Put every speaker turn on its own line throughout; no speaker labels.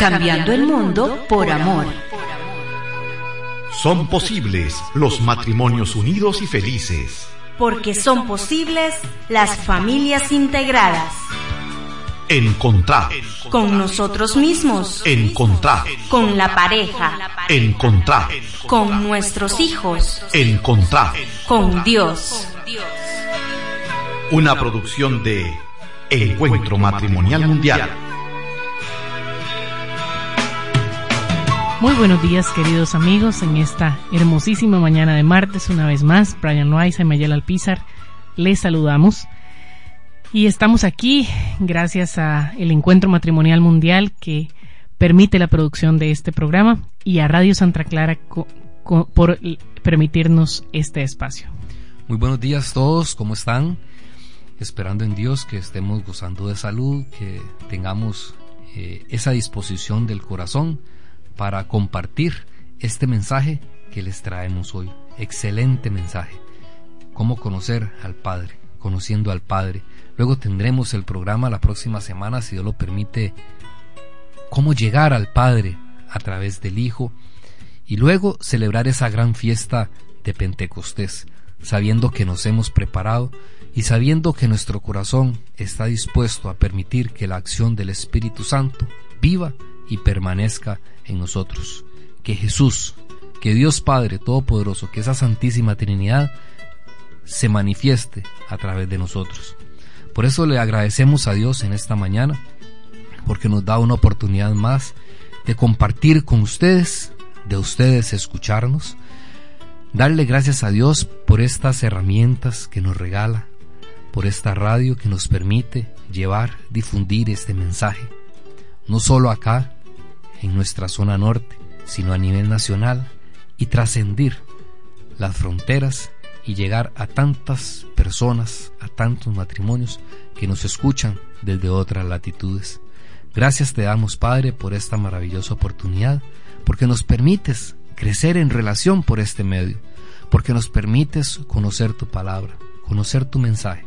cambiando el mundo por amor.
Son posibles los matrimonios unidos y felices.
Porque son posibles las familias integradas.
Encontrar.
Con nosotros mismos.
Encontrar.
Con la pareja.
Encontrar.
Con nuestros hijos.
Encontrar.
Con Dios.
Una producción de Encuentro Matrimonial Mundial.
Muy buenos días queridos amigos en esta hermosísima mañana de martes una vez más Brian Loaiza y Mayela Alpizar les saludamos y estamos aquí gracias a el Encuentro Matrimonial Mundial que permite la producción de este programa y a Radio Santa Clara por permitirnos este espacio.
Muy buenos días a todos, ¿cómo están? Esperando en Dios que estemos gozando de salud, que tengamos eh, esa disposición del corazón para compartir este mensaje que les traemos hoy. Excelente mensaje. Cómo conocer al Padre, conociendo al Padre. Luego tendremos el programa la próxima semana, si Dios lo permite, cómo llegar al Padre a través del Hijo. Y luego celebrar esa gran fiesta de Pentecostés, sabiendo que nos hemos preparado y sabiendo que nuestro corazón está dispuesto a permitir que la acción del Espíritu Santo viva y permanezca en nosotros. Que Jesús, que Dios Padre Todopoderoso, que esa Santísima Trinidad se manifieste a través de nosotros. Por eso le agradecemos a Dios en esta mañana, porque nos da una oportunidad más de compartir con ustedes, de ustedes escucharnos, darle gracias a Dios por estas herramientas que nos regala, por esta radio que nos permite llevar, difundir este mensaje, no solo acá en nuestra zona norte, sino a nivel nacional y trascendir las fronteras y llegar a tantas personas, a tantos matrimonios que nos escuchan desde otras latitudes. Gracias te damos, Padre, por esta maravillosa oportunidad, porque nos permites crecer en relación por este medio, porque nos permites conocer tu palabra, conocer tu mensaje,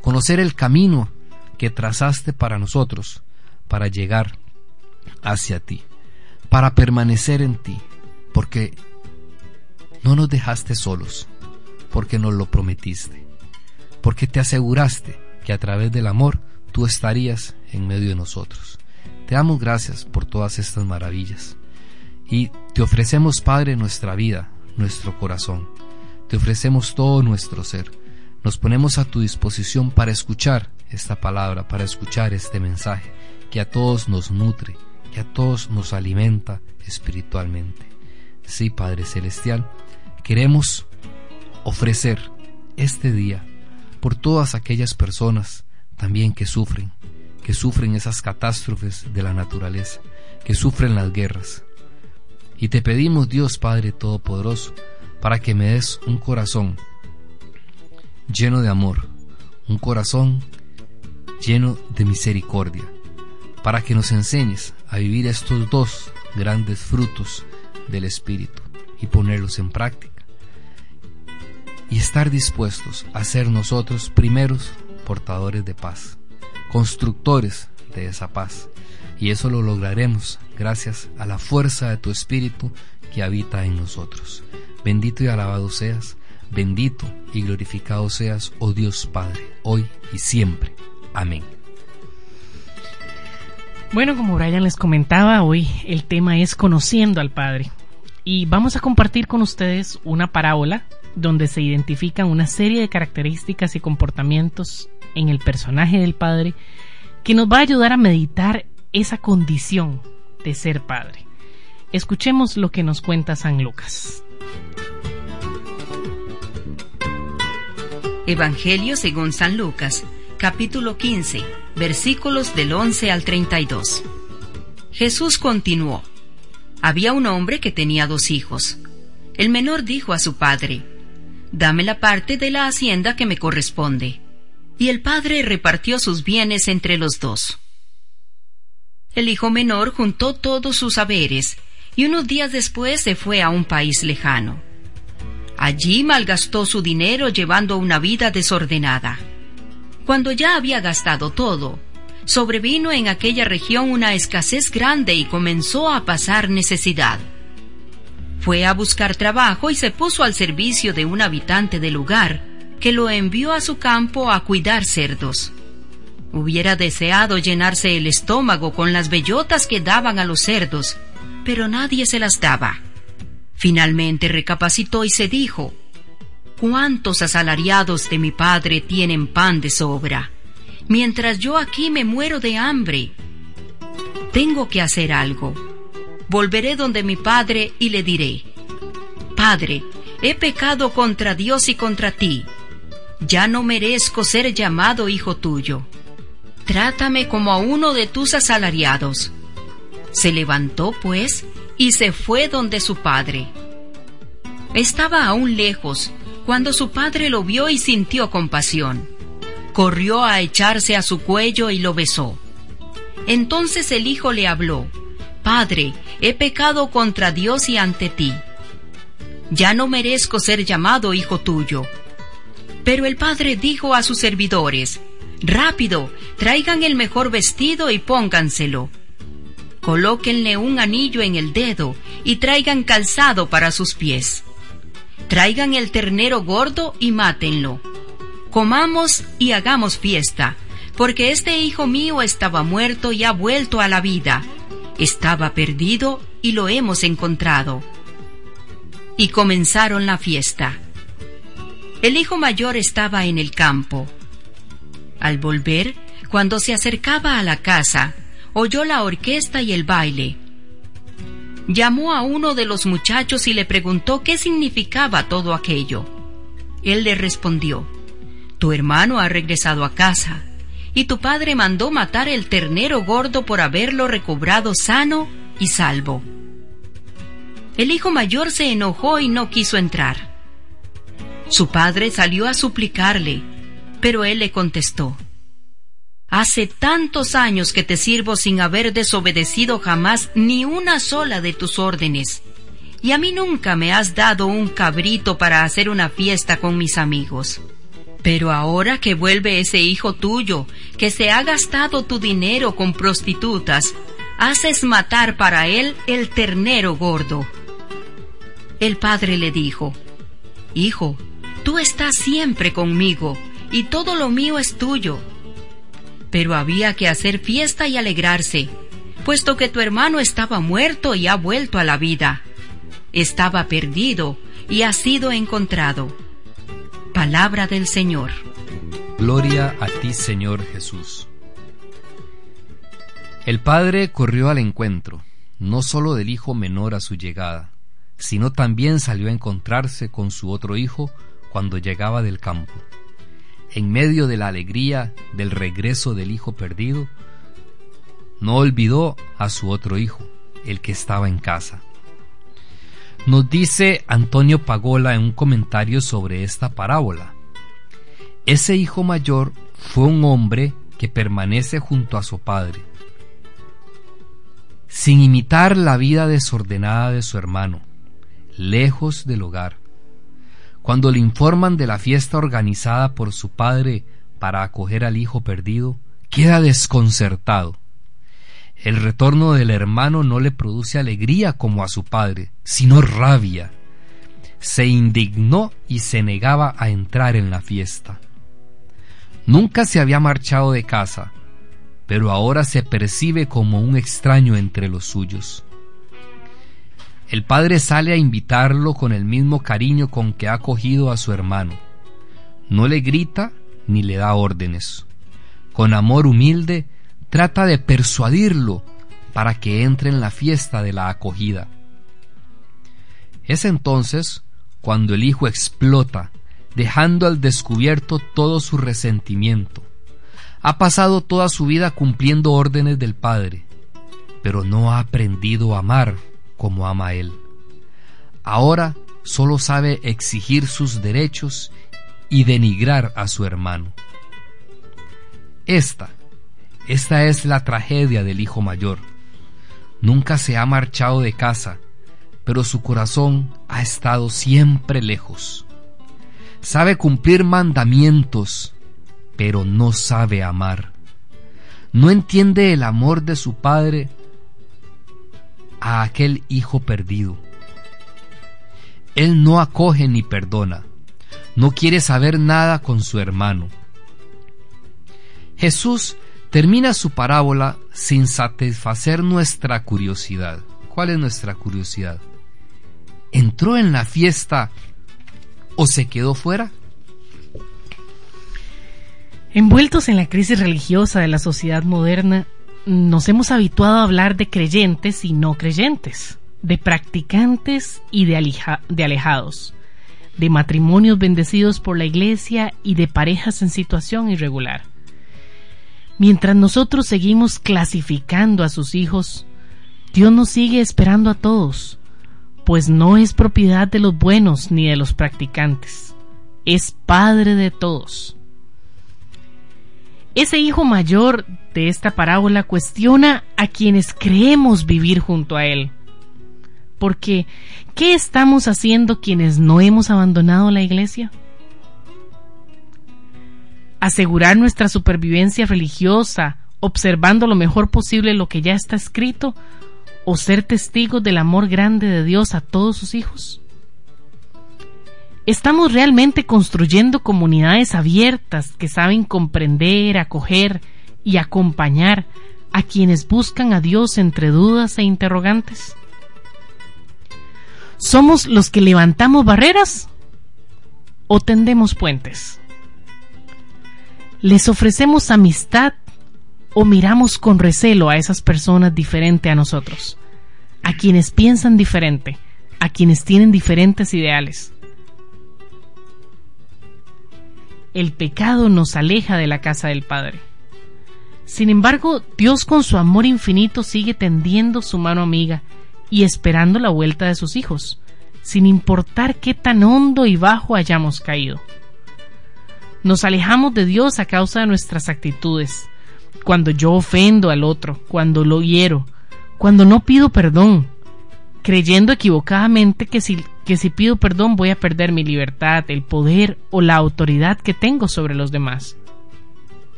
conocer el camino que trazaste para nosotros, para llegar hacia ti, para permanecer en ti, porque no nos dejaste solos, porque nos lo prometiste, porque te aseguraste que a través del amor tú estarías en medio de nosotros. Te damos gracias por todas estas maravillas y te ofrecemos, Padre, nuestra vida, nuestro corazón. Te ofrecemos todo nuestro ser. Nos ponemos a tu disposición para escuchar esta palabra, para escuchar este mensaje que a todos nos nutre, que a todos nos alimenta espiritualmente. Sí, Padre Celestial, queremos ofrecer este día por todas aquellas personas también que sufren, que sufren esas catástrofes de la naturaleza, que sufren las guerras. Y te pedimos, Dios Padre Todopoderoso, para que me des un corazón lleno de amor, un corazón lleno de misericordia, para que nos enseñes a vivir estos dos grandes frutos del Espíritu y ponerlos en práctica. Y estar dispuestos a ser nosotros primeros portadores de paz, constructores de esa paz. Y eso lo lograremos gracias a la fuerza de tu Espíritu que habita en nosotros. Bendito y alabado seas, bendito y glorificado seas, oh Dios Padre, hoy y siempre. Amén.
Bueno, como Brian les comentaba, hoy el tema es conociendo al Padre. Y vamos a compartir con ustedes una parábola donde se identifican una serie de características y comportamientos en el personaje del Padre que nos va a ayudar a meditar esa condición de ser Padre. Escuchemos lo que nos cuenta San Lucas.
Evangelio según San Lucas, capítulo 15 versículos del 11 al 32. Jesús continuó. Había un hombre que tenía dos hijos. El menor dijo a su padre, Dame la parte de la hacienda que me corresponde. Y el padre repartió sus bienes entre los dos. El hijo menor juntó todos sus haberes y unos días después se fue a un país lejano. Allí malgastó su dinero llevando una vida desordenada. Cuando ya había gastado todo, sobrevino en aquella región una escasez grande y comenzó a pasar necesidad. Fue a buscar trabajo y se puso al servicio de un habitante del lugar, que lo envió a su campo a cuidar cerdos. Hubiera deseado llenarse el estómago con las bellotas que daban a los cerdos, pero nadie se las daba. Finalmente recapacitó y se dijo, ¿Cuántos asalariados de mi padre tienen pan de sobra? Mientras yo aquí me muero de hambre. Tengo que hacer algo. Volveré donde mi padre y le diré, Padre, he pecado contra Dios y contra ti. Ya no merezco ser llamado hijo tuyo. Trátame como a uno de tus asalariados. Se levantó, pues, y se fue donde su padre. Estaba aún lejos, cuando su padre lo vio y sintió compasión. Corrió a echarse a su cuello y lo besó. Entonces el hijo le habló, Padre, he pecado contra Dios y ante ti. Ya no merezco ser llamado hijo tuyo. Pero el padre dijo a sus servidores, Rápido, traigan el mejor vestido y pónganselo colóquenle un anillo en el dedo y traigan calzado para sus pies. Traigan el ternero gordo y mátenlo. Comamos y hagamos fiesta, porque este hijo mío estaba muerto y ha vuelto a la vida. Estaba perdido y lo hemos encontrado. Y comenzaron la fiesta. El hijo mayor estaba en el campo. Al volver, cuando se acercaba a la casa, oyó la orquesta y el baile. Llamó a uno de los muchachos y le preguntó qué significaba todo aquello. Él le respondió, Tu hermano ha regresado a casa, y tu padre mandó matar el ternero gordo por haberlo recobrado sano y salvo. El hijo mayor se enojó y no quiso entrar. Su padre salió a suplicarle, pero él le contestó, Hace tantos años que te sirvo sin haber desobedecido jamás ni una sola de tus órdenes. Y a mí nunca me has dado un cabrito para hacer una fiesta con mis amigos. Pero ahora que vuelve ese hijo tuyo, que se ha gastado tu dinero con prostitutas, haces matar para él el ternero gordo. El padre le dijo, Hijo, tú estás siempre conmigo, y todo lo mío es tuyo pero había que hacer fiesta y alegrarse, puesto que tu hermano estaba muerto y ha vuelto a la vida. Estaba perdido y ha sido encontrado. Palabra del Señor.
Gloria a ti, Señor Jesús. El padre corrió al encuentro, no sólo del hijo menor a su llegada, sino también salió a encontrarse con su otro hijo cuando llegaba del campo en medio de la alegría del regreso del hijo perdido, no olvidó a su otro hijo, el que estaba en casa. Nos dice Antonio Pagola en un comentario sobre esta parábola. Ese hijo mayor fue un hombre que permanece junto a su padre, sin imitar la vida desordenada de su hermano, lejos del hogar cuando le informan de la fiesta organizada por su padre para acoger al hijo perdido, queda desconcertado. El retorno del hermano no le produce alegría como a su padre, sino rabia. Se indignó y se negaba a entrar en la fiesta. Nunca se había marchado de casa, pero ahora se percibe como un extraño entre los suyos. El padre sale a invitarlo con el mismo cariño con que ha acogido a su hermano. No le grita ni le da órdenes. Con amor humilde trata de persuadirlo para que entre en la fiesta de la acogida. Es entonces cuando el hijo explota, dejando al descubierto todo su resentimiento. Ha pasado toda su vida cumpliendo órdenes del Padre, pero no ha aprendido a amar como ama él. Ahora solo sabe exigir sus derechos y denigrar a su hermano. Esta, esta es la tragedia del hijo mayor. Nunca se ha marchado de casa, pero su corazón ha estado siempre lejos. Sabe cumplir mandamientos, pero no sabe amar. no entiende el amor de su padre a aquel hijo perdido. Él no acoge ni perdona, no quiere saber nada con su hermano. Jesús termina su parábola sin satisfacer nuestra curiosidad. ¿Cuál es nuestra curiosidad? ¿Entró en la fiesta o se quedó fuera?
Envueltos en la crisis religiosa de la sociedad moderna, nos hemos habituado a hablar de creyentes y no creyentes, de practicantes y de, alejados, de matrimonios bendecidos por la iglesia y de parejas en situación irregular. Mientras nosotros seguimos clasificando a sus hijos, Dios nos sigue esperando a todos, pues no es propiedad de los buenos ni de los practicantes, es Padre de todos. Ese hijo mayor de esta parábola cuestiona a quienes creemos vivir junto a él. Porque, ¿qué estamos haciendo quienes no hemos abandonado la iglesia? Asegurar nuestra supervivencia religiosa, observando lo mejor posible lo que ya está escrito, o ser testigos del amor grande de Dios a todos sus hijos? ¿Estamos realmente construyendo comunidades abiertas que saben comprender, acoger y acompañar a quienes buscan a Dios entre dudas e interrogantes? ¿Somos los que levantamos barreras o tendemos puentes? ¿Les ofrecemos amistad o miramos con recelo a esas personas diferentes a nosotros? A quienes piensan diferente, a quienes tienen diferentes ideales el pecado nos aleja de la casa del Padre. Sin embargo, Dios con su amor infinito sigue tendiendo su mano amiga y esperando la vuelta de sus hijos, sin importar qué tan hondo y bajo hayamos caído. Nos alejamos de Dios a causa de nuestras actitudes, cuando yo ofendo al otro, cuando lo hiero, cuando no pido perdón, creyendo equivocadamente que si, que si pido perdón voy a perder mi libertad, el poder o la autoridad que tengo sobre los demás.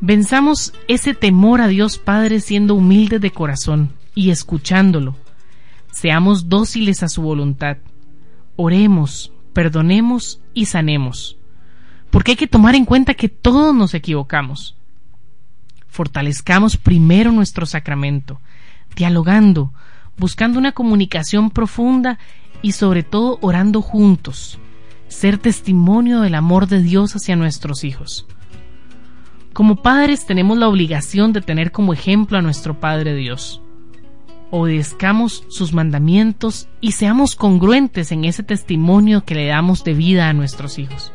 Venzamos ese temor a Dios Padre siendo humildes de corazón y escuchándolo. Seamos dóciles a su voluntad. Oremos, perdonemos y sanemos. Porque hay que tomar en cuenta que todos nos equivocamos. Fortalezcamos primero nuestro sacramento, dialogando, buscando una comunicación profunda y sobre todo orando juntos, ser testimonio del amor de Dios hacia nuestros hijos. Como padres tenemos la obligación de tener como ejemplo a nuestro Padre Dios. Obedezcamos sus mandamientos y seamos congruentes en ese testimonio que le damos de vida a nuestros hijos.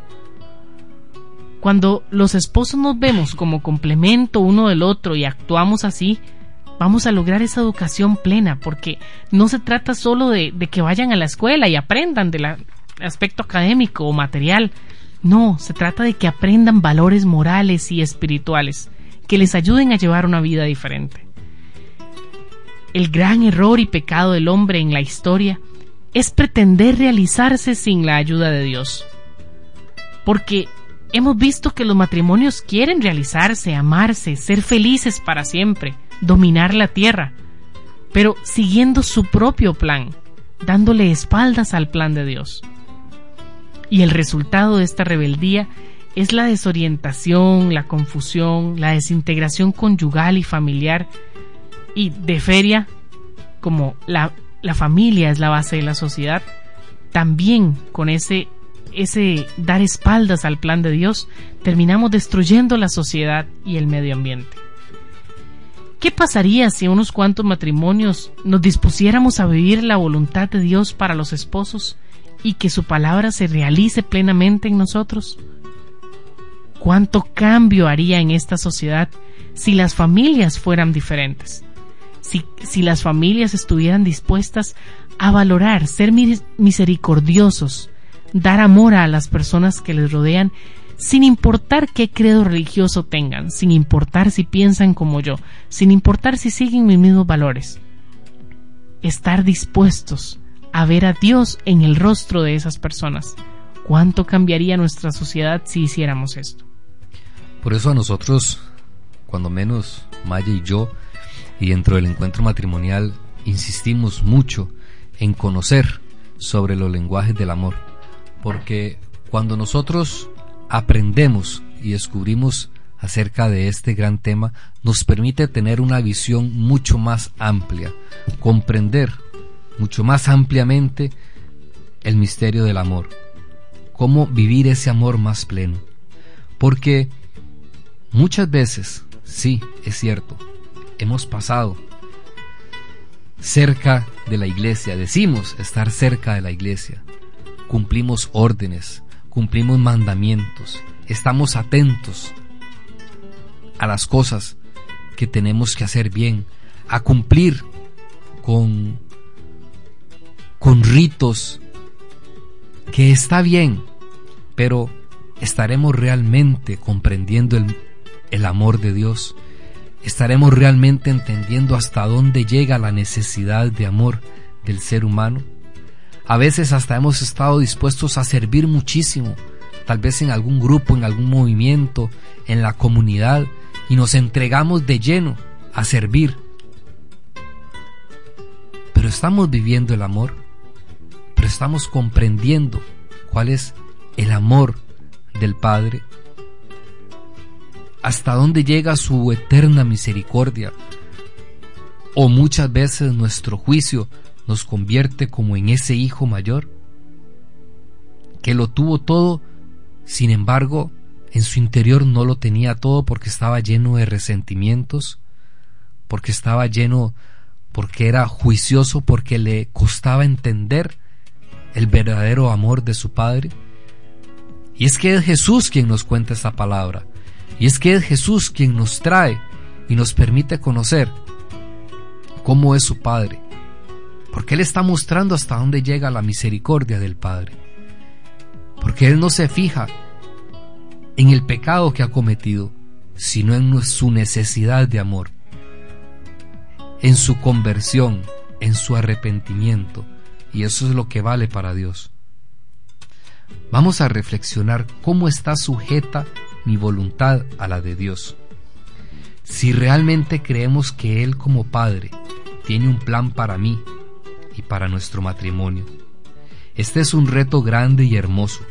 Cuando los esposos nos vemos como complemento uno del otro y actuamos así, vamos a lograr esa educación plena, porque no se trata solo de, que vayan a la escuela y aprendan del aspecto académico o material, no, se trata de que aprendan valores morales y espirituales que les ayuden a llevar una vida diferente. El gran error y pecado del hombre en la historia es pretender realizarse sin la ayuda de Dios. Porque hemos visto que los matrimonios quieren realizarse, amarse, ser felices para siempre, dominar la tierra, pero siguiendo su propio plan, dándole espaldas al plan de Dios. Y el resultado de esta rebeldía es la desorientación, la confusión, la desintegración conyugal y familiar y de feria, como la, la familia es la base de la sociedad, también con ese, ese dar espaldas al plan de Dios, terminamos destruyendo la sociedad y el medio ambiente. ¿Qué pasaría si unos cuantos matrimonios nos dispusiéramos a vivir la voluntad de Dios para los esposos y que su palabra se realice plenamente en nosotros? ¿Cuánto cambio haría en esta sociedad si las familias fueran diferentes? Si, si las familias estuvieran dispuestas a valorar, ser misericordiosos, dar amor a las personas que les rodean sin importar qué credo religioso tengan, sin importar si piensan como yo, sin importar si siguen mis mismos valores. Estar dispuestos a ver a Dios en el rostro de esas personas. ¿Cuánto cambiaría nuestra sociedad si hiciéramos esto?
Por eso a nosotros cuando menos Maya y yo, y dentro del encuentro matrimonial, insistimos mucho en conocer sobre los lenguajes del amor, porque cuando nosotros aprendemos y descubrimos acerca de este gran tema, nos permite tener una visión mucho más amplia, comprender mucho más ampliamente el misterio del amor, cómo vivir ese amor más pleno. Porque muchas veces, sí, es cierto, hemos pasado cerca de la iglesia, decimos estar cerca de la iglesia, cumplimos órdenes, cumplimos mandamientos, estamos atentos a las cosas que tenemos que hacer bien, a cumplir con, con ritos que está bien, pero estaremos realmente comprendiendo el, el amor de Dios, estaremos realmente entendiendo hasta dónde llega la necesidad de amor del ser humano. A veces hasta hemos estado dispuestos a servir muchísimo, tal vez en algún grupo, en algún movimiento, en la comunidad, y nos entregamos de lleno a servir. Pero estamos viviendo el amor, pero estamos comprendiendo cuál es el amor del Padre, hasta dónde llega su eterna misericordia, o muchas veces nuestro juicio nos convierte como en ese hijo mayor, que lo tuvo todo, sin embargo, en su interior no lo tenía todo porque estaba lleno de resentimientos, porque estaba lleno, porque era juicioso, porque le costaba entender el verdadero amor de su Padre. Y es que es Jesús quien nos cuenta esta palabra. Y es que es Jesús quien nos trae y nos permite conocer cómo es su Padre. Porque Él está mostrando hasta dónde llega la misericordia del Padre. Porque Él no se fija en el pecado que ha cometido, sino en su necesidad de amor, en su conversión, en su arrepentimiento, y eso es lo que vale para Dios. Vamos a reflexionar cómo está sujeta mi voluntad a la de Dios. Si realmente creemos que Él como Padre tiene un plan para mí y para nuestro matrimonio. Este es un reto grande y hermoso,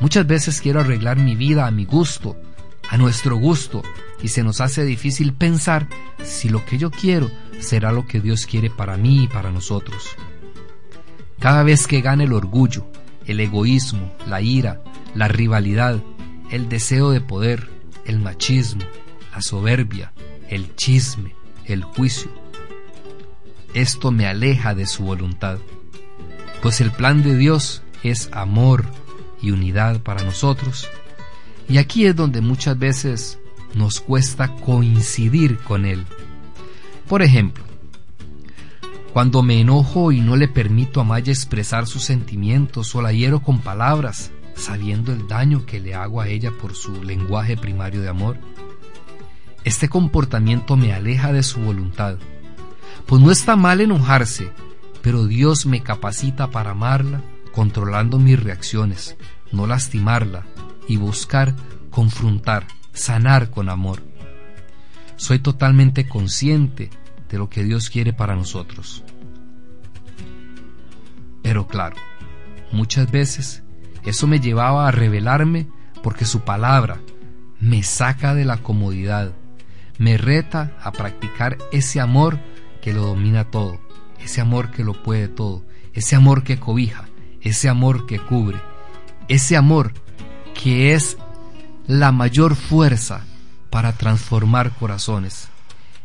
Muchas veces quiero arreglar mi vida a mi gusto, a nuestro gusto, y se nos hace difícil pensar si lo que yo quiero será lo que Dios quiere para mí y para nosotros. Cada vez que gane el orgullo, el egoísmo, la ira, la rivalidad, el deseo de poder, el machismo, la soberbia, el chisme, el juicio, esto me aleja de su voluntad, pues el plan de Dios es amor, y unidad para nosotros. Y aquí es donde muchas veces nos cuesta coincidir con Él. Por ejemplo, cuando me enojo y no le permito a Maya expresar sus sentimientos o la hiero con palabras, sabiendo el daño que le hago a ella por su lenguaje primario de amor, este comportamiento me aleja de su voluntad. Pues no está mal enojarse, pero Dios me capacita para amarla, controlando mis reacciones, no lastimarla y buscar confrontar, sanar con amor. Soy totalmente consciente de lo que Dios quiere para nosotros. Pero claro, muchas veces eso me llevaba a rebelarme porque su palabra me saca de la comodidad, me reta a practicar ese amor que lo domina todo, ese amor que lo puede todo, ese amor que cobija, ese amor que cubre, ese amor que es la mayor fuerza para transformar corazones,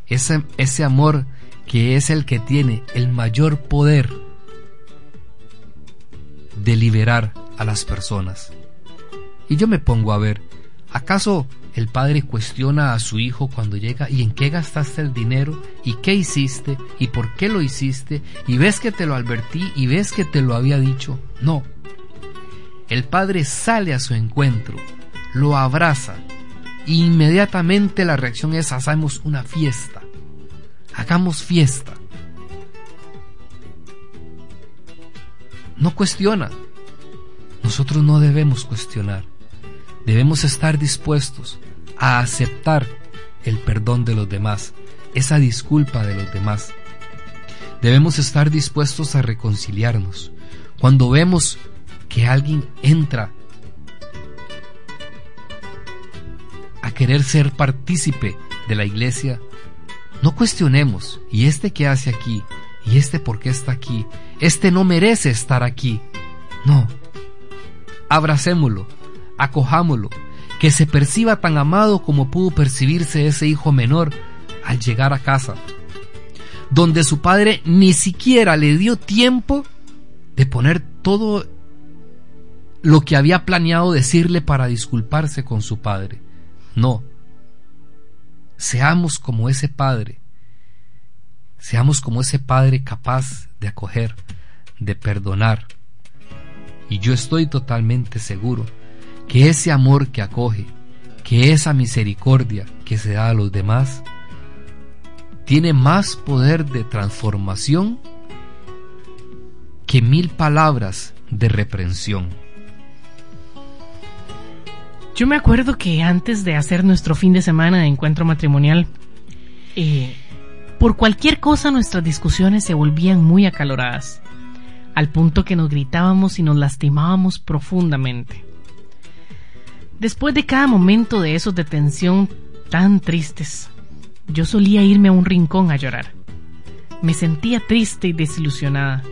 ese, ese amor que es el que tiene el mayor poder de liberar a las personas. Y yo me pongo a ver, ¿acaso el padre cuestiona a su hijo cuando llega y en qué gastaste el dinero y qué hiciste y por qué lo hiciste y ves que te lo advertí y ves que te lo había dicho? No, el padre sale a su encuentro, lo abraza e inmediatamente la reacción es hagamos una fiesta, hagamos fiesta. No cuestiona, nosotros no debemos cuestionar, debemos estar dispuestos a aceptar el perdón de los demás, esa disculpa de los demás. Debemos estar dispuestos a reconciliarnos. Cuando vemos que alguien entra a querer ser partícipe de la iglesia, no cuestionemos, ¿y este qué hace aquí? ¿Y este por qué está aquí? Este no merece estar aquí. No. Abracémoslo, acojámoslo, que se perciba tan amado como pudo percibirse ese hijo menor al llegar a casa, donde su padre ni siquiera le dio tiempo de poner todo lo que había planeado decirle para disculparse con su padre. No. Seamos como ese padre. Seamos como ese padre capaz de acoger, de perdonar. Y yo estoy totalmente seguro que ese amor que acoge, que esa misericordia que se da a los demás, tiene más poder de transformación que mil palabras de reprensión.
Yo me acuerdo que antes de hacer nuestro fin de semana de encuentro matrimonial, eh, por cualquier cosa nuestras discusiones se volvían muy acaloradas, al punto que nos gritábamos y nos lastimábamos profundamente. Después de cada momento de esos de tensión tan tristes, yo solía irme a un rincón a llorar. Me sentía triste y desilusionada,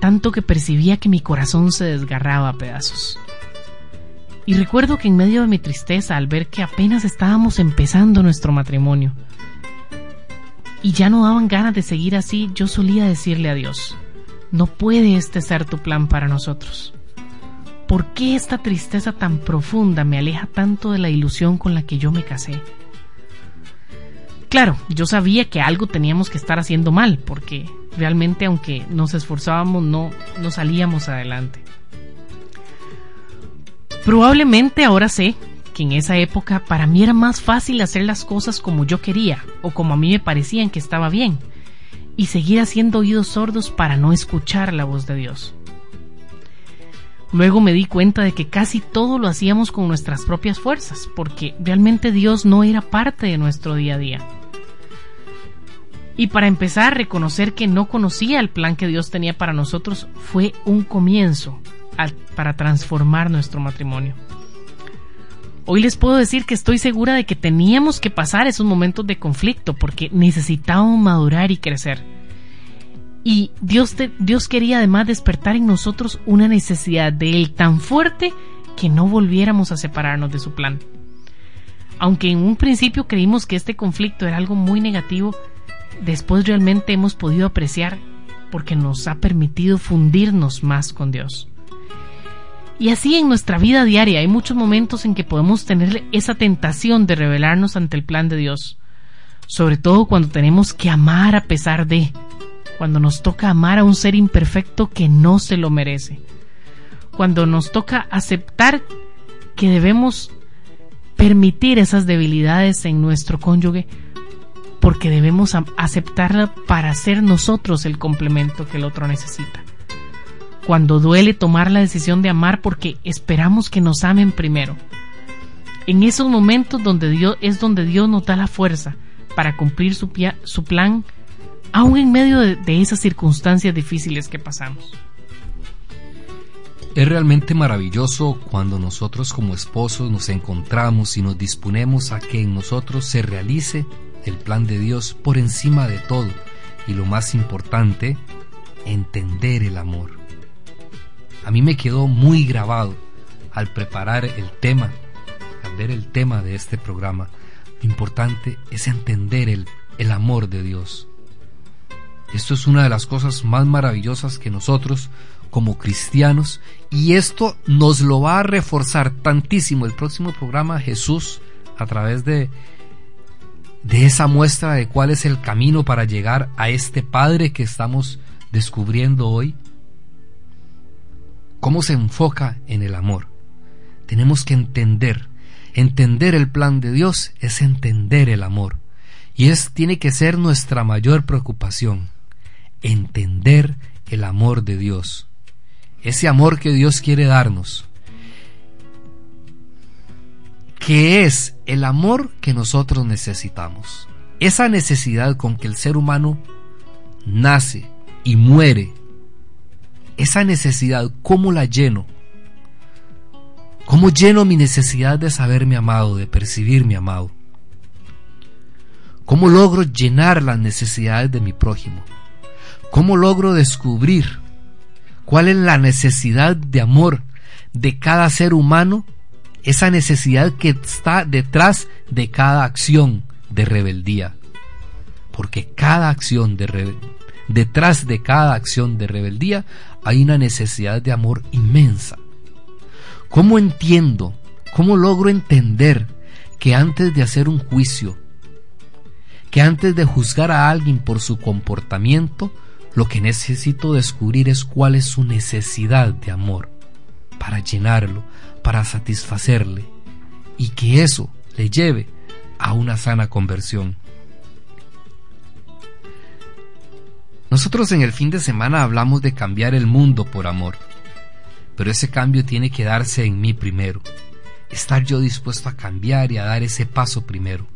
tanto que percibía que mi corazón se desgarraba a pedazos. Y recuerdo que en medio de mi tristeza, al ver que apenas estábamos empezando nuestro matrimonio, y ya no daban ganas de seguir así, yo solía decirle a Dios, no puede este ser tu plan para nosotros. ¿Por qué esta tristeza tan profunda me aleja tanto de la ilusión con la que yo me casé? Claro, yo sabía que algo teníamos que estar haciendo mal, porque realmente aunque nos esforzábamos no, no salíamos adelante. Probablemente ahora sé que en esa época para mí era más fácil hacer las cosas como yo quería o como a mí me parecían que estaba bien y seguir haciendo oídos sordos para no escuchar la voz de Dios. Luego me di cuenta de que casi todo lo hacíamos con nuestras propias fuerzas, porque realmente Dios no era parte de nuestro día a día. Y para empezar, reconocer que no conocía el plan que Dios tenía para nosotros fue un comienzo para transformar nuestro matrimonio. Hoy les puedo decir que estoy segura de que teníamos que pasar esos momentos de conflicto porque necesitábamos madurar y crecer. Y Dios, Dios quería además despertar en nosotros una necesidad de Él tan fuerte que no volviéramos a separarnos de su plan. Aunque en un principio creímos que este conflicto era algo muy negativo, después realmente hemos podido apreciar porque nos ha permitido fundirnos más con Dios. Y así en nuestra vida diaria hay muchos momentos en que podemos tener esa tentación de rebelarnos ante el plan de Dios, sobre todo cuando tenemos que amar a pesar de, cuando nos toca amar a un ser imperfecto que no se lo merece, cuando nos toca aceptar que debemos permitir esas debilidades en nuestro cónyuge porque debemos aceptarla para ser nosotros el complemento que el otro necesita cuando duele tomar la decisión de amar porque esperamos que nos amen primero. En esos momentos donde Dios es donde Dios nos da la fuerza para cumplir su, su plan, aún en medio de, esas circunstancias difíciles que pasamos.
Es realmente maravilloso cuando nosotros como esposos nos encontramos y nos disponemos a que en nosotros se realice el plan de Dios por encima de todo y lo más importante, entender el amor a mí me quedó muy grabado al preparar el tema, al ver el tema de este programa. Lo importante es entender el, el amor de Dios. Esto es una de las cosas más maravillosas que nosotros como cristianos y esto nos lo va a reforzar tantísimo el próximo programa Jesús a través de de esa muestra de cuál es el camino para llegar a este Padre que estamos descubriendo hoy cómo se enfoca en el amor. Tenemos que entender, entender el plan de Dios es entender el amor. Y es tiene que ser nuestra mayor preocupación, entender el amor de Dios. Ese amor que Dios quiere darnos. que es el amor que nosotros necesitamos. Esa necesidad con que el ser humano nace y muere, esa necesidad, ¿cómo la lleno? ¿Cómo lleno mi necesidad de saberme amado, de percibirme amado? ¿Cómo logro llenar las necesidades de mi prójimo? ¿Cómo logro descubrir cuál es la necesidad de amor de cada ser humano? Esa necesidad que está detrás de cada acción de rebeldía. Porque cada acción de detrás de cada acción de rebeldía hay una necesidad de amor inmensa. ¿Cómo entiendo? ¿Cómo logro entender que antes de hacer un juicio, que antes de juzgar a alguien por su comportamiento, lo que necesito descubrir es cuál es su necesidad de amor, para llenarlo, para satisfacerle, y que eso le lleve a una sana conversión. Nosotros en el fin de semana hablamos de cambiar el mundo por amor, pero ese cambio tiene que darse en mí primero, estar yo dispuesto a cambiar y a dar ese paso primero.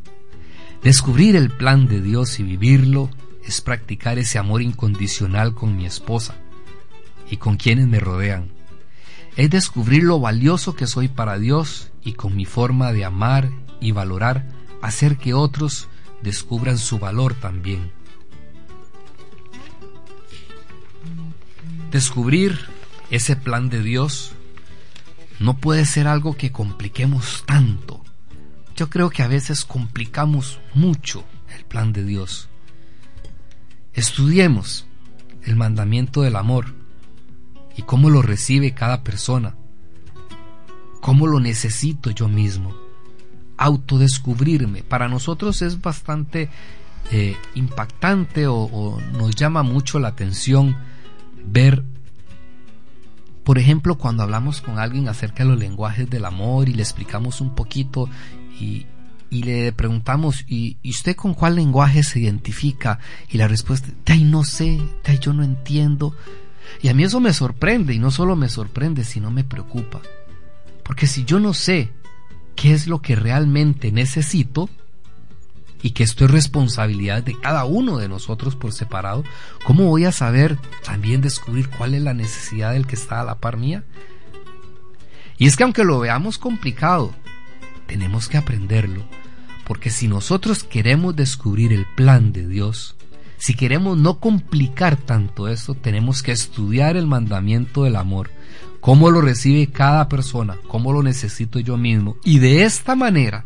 Descubrir el plan de Dios y vivirlo es practicar ese amor incondicional con mi esposa y con quienes me rodean. Es descubrir lo valioso que soy para Dios y con mi forma de amar y valorar hacer que otros descubran su valor también. Descubrir ese plan de Dios no puede ser algo que compliquemos tanto yo creo que a veces complicamos mucho el plan de Dios. Estudiemos el mandamiento del amor y cómo lo recibe cada persona, cómo lo necesito yo mismo, autodescubrirme. Para nosotros es bastante eh, impactante o, o nos llama mucho la atención ver por ejemplo, cuando hablamos con alguien acerca de los lenguajes del amor y le explicamos un poquito y, le preguntamos, ¿y, usted con cuál lenguaje se identifica? Y la respuesta, ay, no sé, ay, yo no entiendo. Y a mí eso me sorprende, y no solo me sorprende, sino me preocupa. Porque si yo no sé qué es lo que realmente necesito, y que esto es responsabilidad de cada uno de nosotros por separado, ¿cómo voy a saber también descubrir cuál es la necesidad del que está a la par mía? Y es que aunque lo veamos complicado, tenemos que aprenderlo, porque si nosotros queremos descubrir el plan de Dios, si queremos no complicar tanto esto, tenemos que estudiar el mandamiento del amor, cómo lo recibe cada persona, cómo lo necesito yo mismo, y de esta manera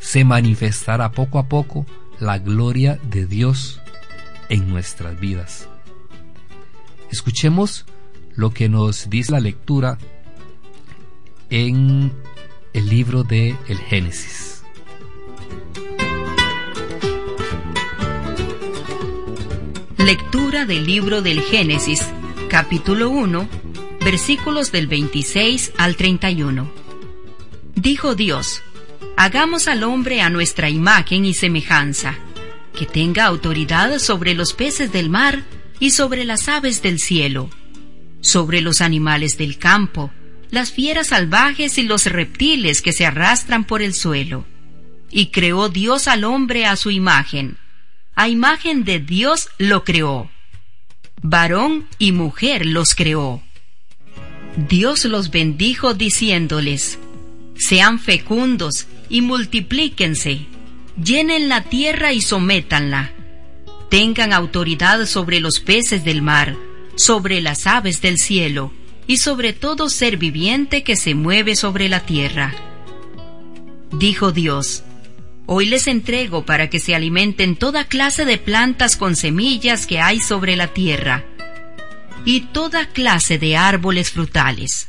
se manifestará poco a poco la gloria de Dios en nuestras vidas. Escuchemos lo que nos dice la lectura en el libro de el Génesis.
Lectura del libro del Génesis, capítulo 1, versículos del 26 al 31. Dijo Dios, hagamos al hombre a nuestra imagen y semejanza, que tenga autoridad sobre los peces del mar y sobre las aves del cielo, sobre los animales del campo, las fieras salvajes y los reptiles que se arrastran por el suelo. Y creó Dios al hombre a su imagen. A imagen de Dios lo creó. Varón y mujer los creó. Dios los bendijo diciéndoles, Sean fecundos y multiplíquense, llenen la tierra y sométanla. Tengan autoridad sobre los peces del mar, sobre las aves del cielo, y sobre todo ser viviente que se mueve sobre la tierra. Dijo Dios, Hoy les entrego para que se alimenten toda clase de plantas con semillas que hay sobre la tierra, y toda clase de árboles frutales.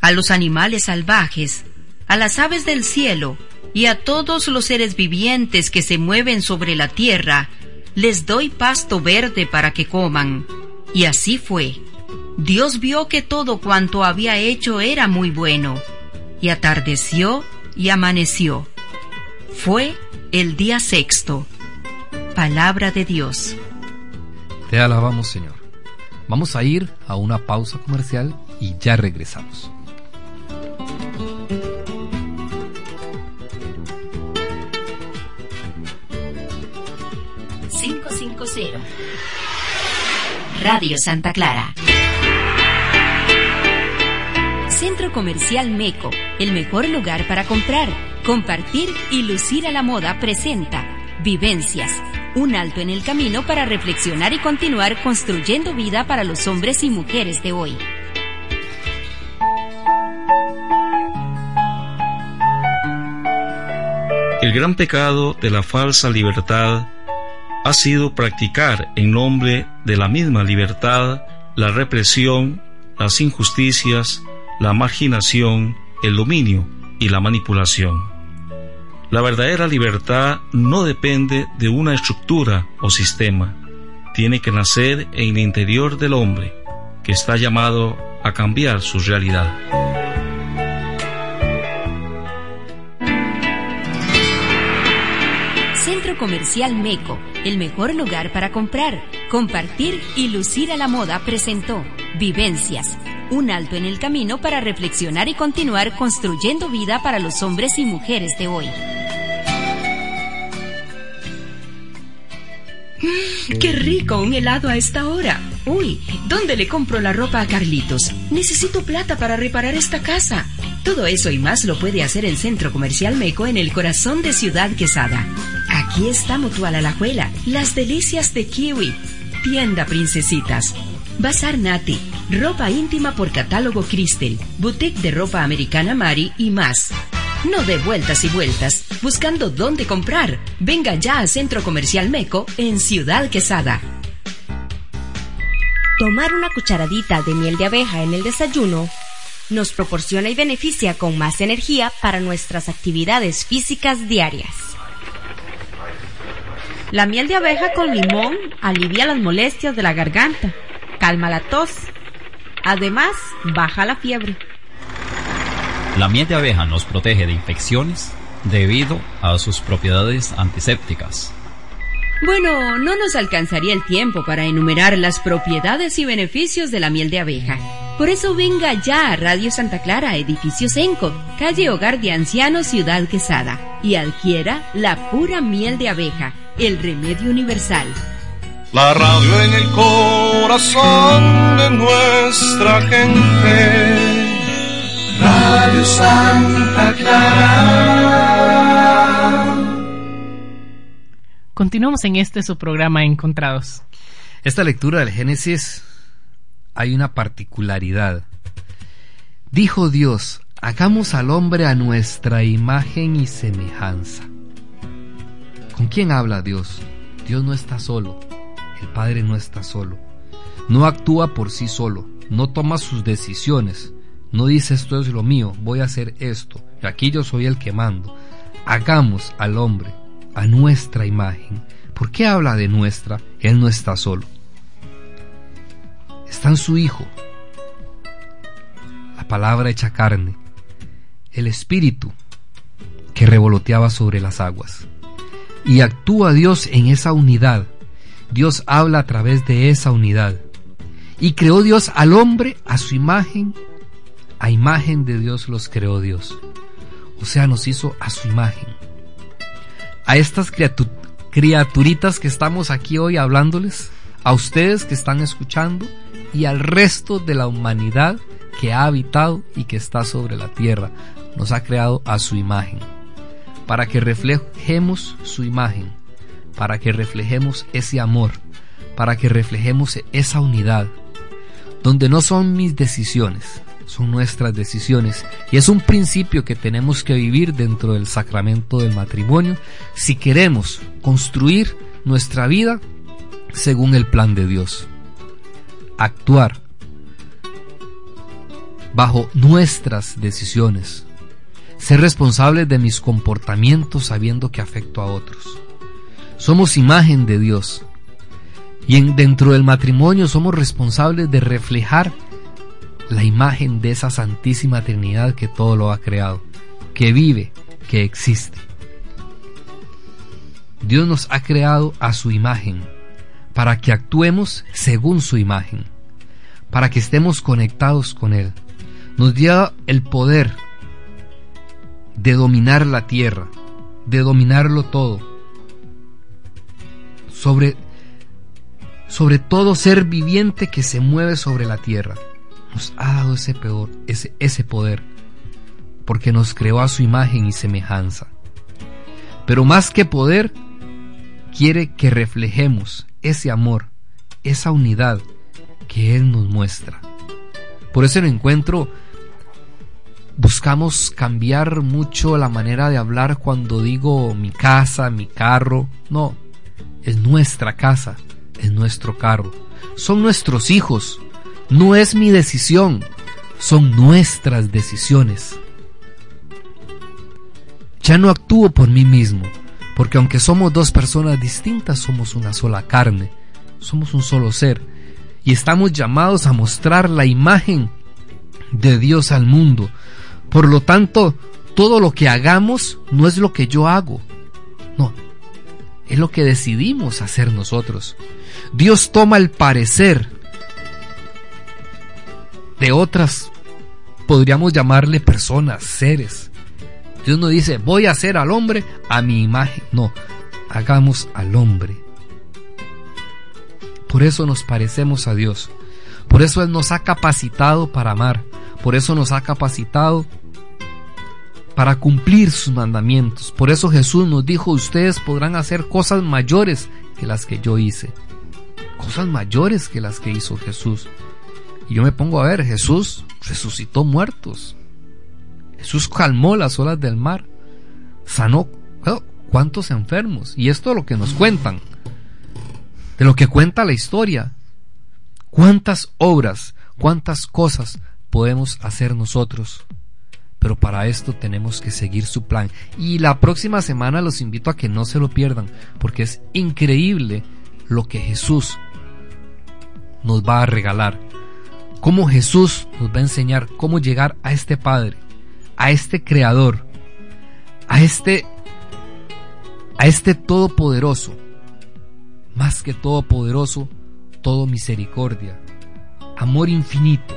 A los animales salvajes, a las aves del cielo, y a todos los seres vivientes que se mueven sobre la tierra, les doy pasto verde para que coman. Y así fue. Dios vio que todo cuanto había hecho era muy bueno, y atardeció y amaneció. Fue el día sexto. Palabra de Dios.
Te alabamos, Señor. Vamos a ir a una pausa comercial y ya regresamos.
Radio Santa Clara. Centro Comercial Meco, el mejor lugar para comprar compartir y lucir a la moda presenta Vivencias, un alto en el camino para reflexionar y continuar construyendo vida para los hombres y mujeres de hoy.
El gran pecado de la falsa libertad ha sido practicar en nombre de la misma libertad la represión, las injusticias, la marginación, el dominio y la manipulación. La verdadera libertad no depende de una estructura o sistema, tiene que nacer en el interior del hombre, que está llamado a cambiar su realidad.
Centro Comercial Meco, el mejor lugar para comprar, compartir y lucir a la moda presentó Vivencias, un alto en el camino para reflexionar y continuar construyendo vida para los hombres y mujeres de hoy.
¡Qué rico un helado a esta hora! Uy, ¿dónde le compro la ropa a Carlitos? Necesito plata para reparar esta casa. Todo eso y más lo puede hacer en Centro Comercial Meco en el corazón de Ciudad Quesada. Aquí está Mutual Alajuela, las delicias de Kiwi, Tienda Princesitas, Bazar Nati, ropa íntima por catálogo Cristel, boutique de ropa americana Mari y más. No de vueltas y vueltas, buscando dónde comprar. Venga ya a Centro Comercial Meco en Ciudad Quesada.
Tomar una cucharadita de miel de abeja en el desayuno nos proporciona y beneficia con más energía para nuestras actividades físicas diarias. La miel de abeja con limón alivia las molestias de la garganta, calma la tos, además baja la fiebre.
La miel de abeja nos protege de infecciones debido a sus propiedades antisépticas.
Bueno, no nos alcanzaría el tiempo para enumerar las propiedades y beneficios de la miel de abeja. Por eso venga ya a Radio Santa Clara, edificio Senco, calle Hogar de Ancianos, Ciudad Quesada, y adquiera la pura miel de abeja, el remedio universal.
La radio en el corazón de nuestra gente. Radio Santa Clara.
Continuamos en este su programa Encontrados.
Esta lectura del Génesis hay una particularidad. Dijo Dios, hagamos al hombre a nuestra imagen y semejanza. ¿Con quién habla Dios? Dios no está solo, el Padre no está solo, no actúa por sí solo, no toma sus decisiones, no dice esto es lo mío, voy a hacer esto, aquí yo soy el que mando. Hagamos al hombre a nuestra imagen. ¿Por qué habla de nuestra? Él no está solo está en su Hijo, la palabra hecha carne, el Espíritu que revoloteaba sobre las aguas. Y actúa Dios en esa unidad. Dios habla a través de esa unidad. Y creó Dios al hombre a su imagen. A imagen de Dios los creó Dios. O sea, nos hizo a su imagen. A estas criaturitas que estamos aquí hoy hablándoles, a ustedes que están escuchando, y al resto de la humanidad que ha habitado y que está sobre la tierra. Nos ha creado a su imagen, para que reflejemos su imagen, para que reflejemos ese amor, para que reflejemos esa unidad, donde no son mis decisiones, son nuestras decisiones. Y es un principio que tenemos que vivir dentro del sacramento del matrimonio si queremos construir nuestra vida según el plan de Dios actuar bajo nuestras decisiones, ser responsables de mis comportamientos sabiendo que afecto a otros. Somos imagen de Dios y en, dentro del matrimonio somos responsables de reflejar la imagen de esa Santísima Trinidad que todo lo ha creado, que vive, que existe. Dios nos ha creado a su imagen para que actuemos según su imagen para que estemos conectados con Él. Nos dio el poder de dominar la tierra, de dominarlo todo. sobre, sobre todo ser viviente que se mueve sobre la tierra. Nos ha dado ese, peor, ese, poder, porque nos creó a su imagen y semejanza. Pero más que poder, quiere que reflejemos ese amor, esa unidad que Él nos muestra. Por ese encuentro buscamos cambiar mucho la manera de hablar cuando digo mi casa, mi carro. No, es nuestra casa, es nuestro carro. Son nuestros hijos. No es mi decisión, son nuestras decisiones. Ya no actúo por mí mismo, porque aunque somos dos personas distintas, somos una sola carne, somos un solo ser, y estamos llamados a mostrar la imagen de Dios al mundo. Por lo tanto, todo lo que hagamos no es lo que yo hago, no, es lo que decidimos hacer nosotros. Dios toma el parecer de otras, podríamos llamarle personas, seres, Dios no dice, voy a hacer al hombre a mi imagen. No, hagamos al hombre. Por eso nos parecemos a Dios. Por eso Él nos ha capacitado para amar. Por eso nos ha capacitado para cumplir sus mandamientos. Por eso Jesús nos dijo, ustedes podrán hacer cosas mayores que las que yo hice. Cosas mayores que las que hizo Jesús. Y yo me pongo a ver, Jesús resucitó muertos. Jesús calmó las olas del mar, sanó cuántos enfermos. Y esto es lo que nos cuentan, de lo que cuenta la historia. ¿Cuántas obras, cuántas cosas podemos hacer nosotros? Pero para esto tenemos que seguir su plan. Y la próxima semana los invito a que no se lo pierdan, porque es increíble lo que Jesús nos va a regalar. Cómo Jesús nos va a enseñar cómo llegar a este Padre a este creador, a este a este todopoderoso, más que todopoderoso, todo misericordia, amor infinito.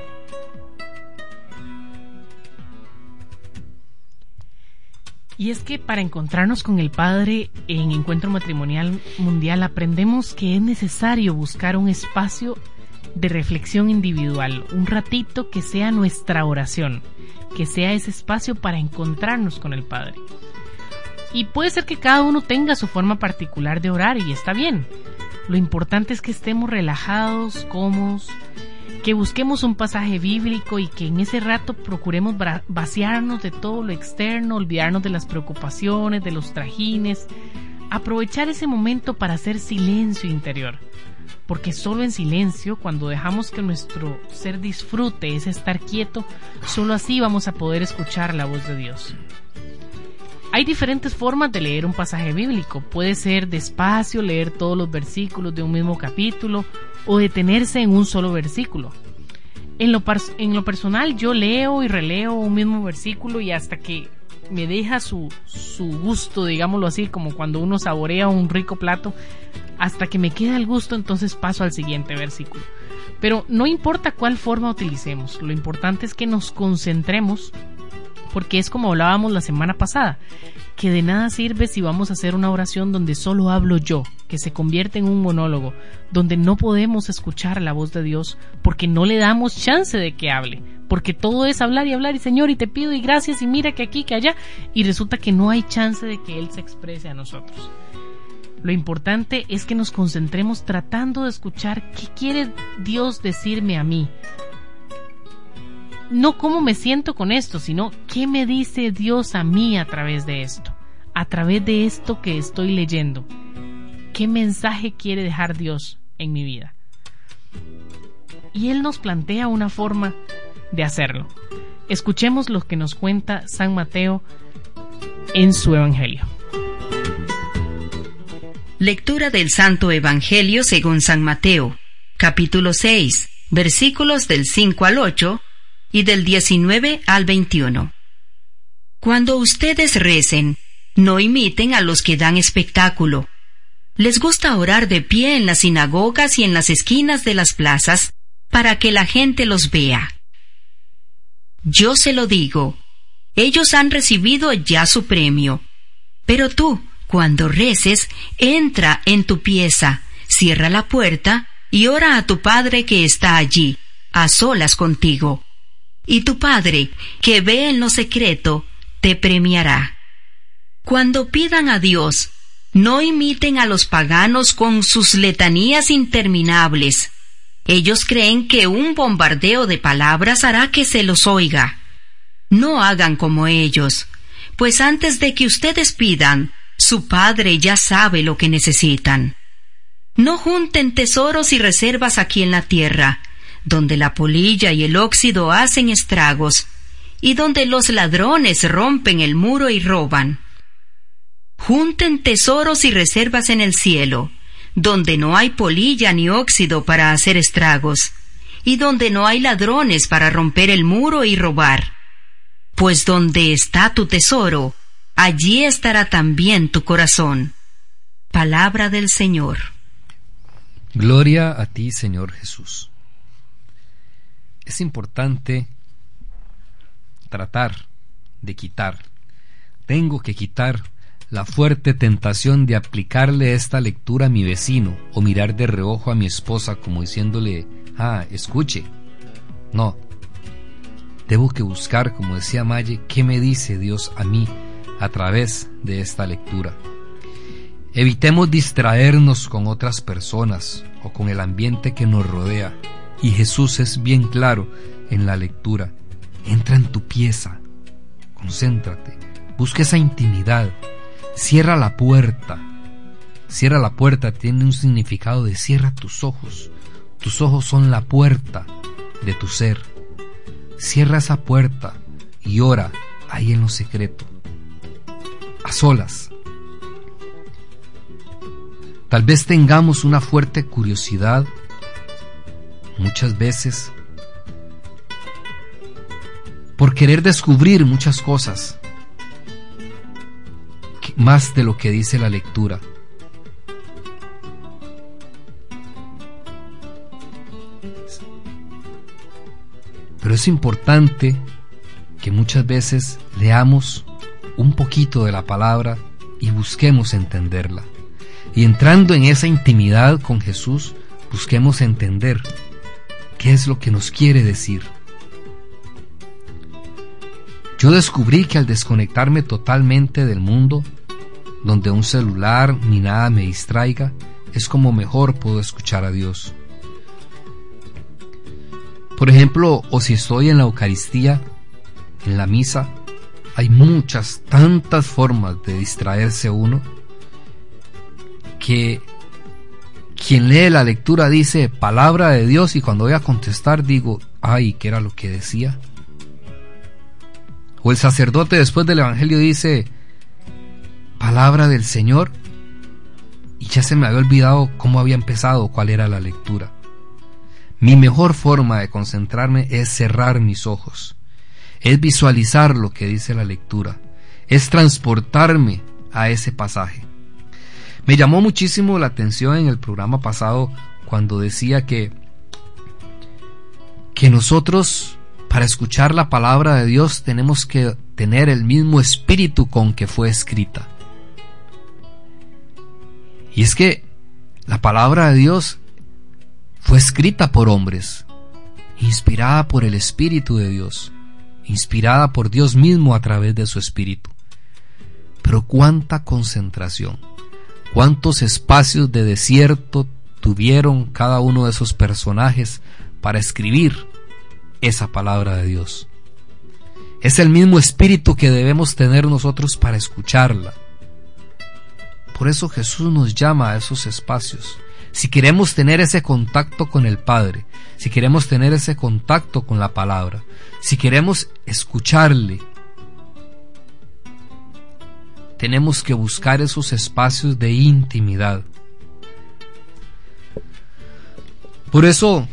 Y es que para encontrarnos con el Padre en Encuentro Matrimonial Mundial aprendemos que es necesario buscar un espacio de reflexión individual, un ratito que sea nuestra oración que sea ese espacio para encontrarnos con el Padre. Y puede ser que cada uno tenga su forma particular de orar y está bien. Lo importante es que estemos relajados, cómodos, que busquemos un pasaje bíblico y que en ese rato procuremos vaciarnos de todo lo externo, olvidarnos de las preocupaciones, de los trajines, aprovechar ese momento para hacer silencio interior porque solo en silencio, cuando dejamos que nuestro ser disfrute es estar quieto, solo así vamos a poder escuchar la voz de Dios. Hay diferentes formas de leer un pasaje bíblico. Puede ser despacio, leer todos los versículos de un mismo capítulo o detenerse en un solo versículo. En lo, en lo personal yo leo y releo un mismo versículo y hasta que me deja su, su gusto, digámoslo así, como cuando uno saborea un rico plato, hasta que me queda el gusto, entonces paso al siguiente versículo. Pero no importa cuál forma utilicemos, lo importante es que nos concentremos, porque es como hablábamos la semana pasada, que de nada sirve si vamos a hacer una oración donde solo hablo yo, que se convierte en un monólogo, donde no podemos escuchar la voz de Dios porque no le damos chance de que hable, porque todo es hablar y hablar y Señor y te pido y gracias y mira que aquí, que allá, y resulta que no hay chance de que Él se exprese a nosotros. Lo importante es que nos concentremos tratando de escuchar qué quiere Dios decirme a mí. No cómo me siento con esto, sino qué me dice Dios a mí a través de esto, a través de esto que estoy leyendo. ¿Qué mensaje quiere dejar Dios en mi vida? Y Él nos plantea una forma de hacerlo. Escuchemos lo que nos cuenta San Mateo en su Evangelio.
Lectura del Santo Evangelio según San Mateo, capítulo 6, versículos del 5 al 8 y del 19 al 21. Cuando ustedes recen, no imiten a los que dan espectáculo. Les gusta orar de pie en las sinagogas y en las esquinas de las plazas para que la gente los vea. Yo se lo digo, ellos han recibido ya su premio. Pero tú, Cuando reces, entra en tu pieza, cierra la puerta y ora a tu Padre que está allí, a solas contigo. Y tu Padre, que ve en lo secreto, te premiará. Cuando pidan a Dios, no imiten a los paganos con sus letanías interminables. Ellos creen que un bombardeo de palabras hará que se los oiga. No hagan como ellos, pues antes de que ustedes pidan, su Padre ya sabe lo que necesitan. No junten tesoros y reservas aquí en la tierra, donde la polilla y el óxido hacen estragos, y donde los ladrones rompen el muro y roban. Junten tesoros y reservas en el cielo, donde no hay polilla ni óxido para hacer estragos, y donde no hay ladrones para romper el muro y robar. Pues donde está tu tesoro, allí estará también tu corazón. Palabra del Señor.
Gloria a ti, Señor Jesús. Es importante tratar de quitar. Tengo que quitar la fuerte tentación de aplicarle esta lectura a mi vecino o mirar de reojo a mi esposa como diciéndole, ah, escuche. No. Debo que buscar, como decía Maye, qué me dice Dios a mí a través de esta lectura. Evitemos distraernos con otras personas o con el ambiente que nos rodea. Y Jesús es bien claro en la lectura. Entra en tu pieza, concéntrate, busca esa intimidad, Cierra la puerta. Cierra la puerta tiene un significado de cierra tus ojos. Tus ojos son la puerta de tu ser. Cierra esa puerta y ora ahí en lo secreto. A solas. Tal vez tengamos una fuerte curiosidad muchas veces por querer descubrir muchas cosas más de lo que dice la lectura. Pero es importante que muchas veces leamos un poquito de la palabra y busquemos entenderla. Y entrando en esa intimidad con Jesús, busquemos entender qué es lo que nos quiere decir. Yo descubrí que al desconectarme totalmente del mundo, donde un celular ni nada me distraiga, es como mejor puedo escuchar a Dios. Por ejemplo, o si estoy en la Eucaristía, en la misa, hay muchas, tantas formas de distraerse uno que quien lee la lectura dice palabra de Dios y cuando voy a contestar digo, ay, ¿qué era lo que decía? O el sacerdote después del Evangelio dice, palabra del Señor y ya se me había olvidado cómo había empezado, cuál era la lectura. Mi mejor forma de concentrarme es cerrar mis ojos, es visualizar lo que dice la lectura, es transportarme a ese pasaje. Me llamó muchísimo la atención en el programa pasado cuando decía que que nosotros para escuchar la palabra de Dios tenemos que tener el mismo espíritu con que fue escrita. Y es que la palabra de Dios fue escrita por hombres, inspirada por el Espíritu de Dios, inspirada por Dios mismo a través de su Espíritu. Pero cuánta concentración, cuántos espacios de desierto tuvieron cada uno de esos personajes para escribir esa palabra de Dios. Es el mismo espíritu que debemos tener nosotros para escucharla por eso Jesús nos llama a esos espacios. Si queremos tener ese contacto con el Padre, si queremos tener ese contacto con la palabra, si queremos escucharle, tenemos que buscar esos espacios de intimidad. Por eso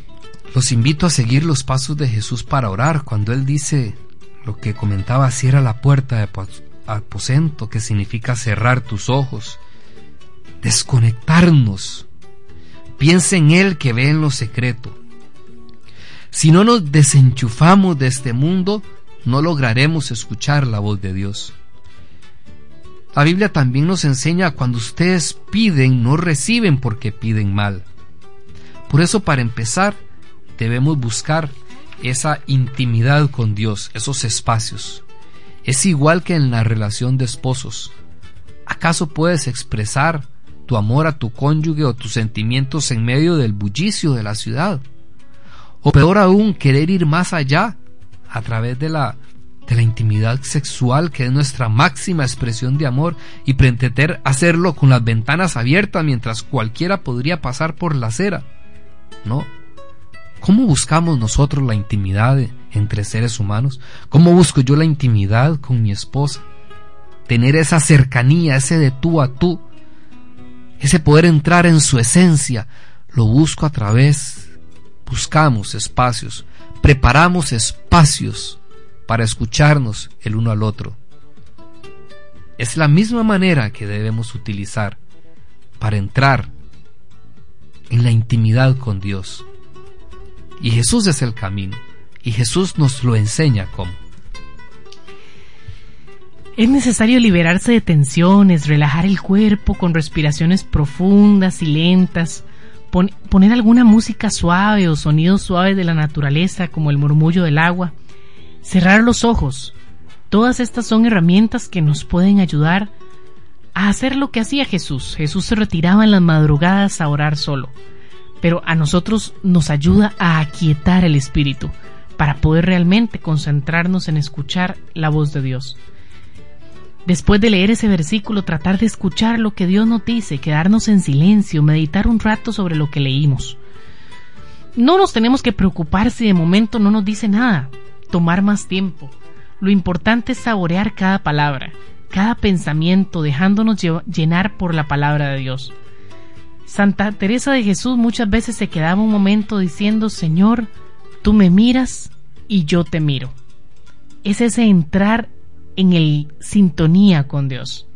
los invito a seguir los pasos de Jesús para orar cuando Él dice lo que comentaba, cierra la puerta de aposento, que significa cerrar tus ojos, desconectarnos. Piensa en Él que ve en lo secreto. Si no nos desenchufamos de este mundo, no lograremos escuchar la voz de Dios. La Biblia también nos enseña cuando ustedes piden, no reciben porque piden mal. Por eso, para empezar, debemos buscar esa intimidad con Dios, esos espacios. Es igual que en la relación de esposos. ¿Acaso puedes expresar tu amor a tu cónyuge o tus sentimientos en medio del bullicio de la ciudad? O peor aún, querer ir más allá a través de la de la intimidad sexual que es nuestra máxima expresión de amor y pretender hacerlo con las ventanas abiertas mientras cualquiera podría pasar por la acera. No. ¿Cómo buscamos nosotros la intimidad entre seres humanos? ¿Cómo busco yo la intimidad con mi esposa? Tener esa cercanía, ese de tú a tú, ese poder entrar en su esencia, lo busco a través, buscamos espacios, preparamos espacios para escucharnos el uno al otro. Es la misma manera que debemos utilizar para entrar en la intimidad con Dios. Y Jesús es el camino. Y Jesús nos lo enseña cómo.
Es necesario liberarse de tensiones, relajar el cuerpo con respiraciones profundas y lentas, poner alguna música suave o sonidos suaves de la naturaleza como el murmullo del agua cerrar los ojos. Todas estas son herramientas que nos pueden ayudar a hacer lo que hacía Jesús. Jesús se retiraba en las madrugadas a orar solo, pero a nosotros nos ayuda a aquietar el espíritu para poder realmente concentrarnos en escuchar la voz de Dios. Después de leer ese versículo, tratar de escuchar lo que Dios nos dice, quedarnos en silencio, meditar un rato sobre lo que leímos. No nos tenemos que preocupar si de momento no nos dice nada tomar más tiempo. Lo importante es saborear cada palabra, cada pensamiento, dejándonos llenar por la palabra de Dios. Santa Teresa de Jesús muchas veces se quedaba un momento diciendo, Señor, tú me miras y yo te miro. Es ese entrar en el sintonía con Dios.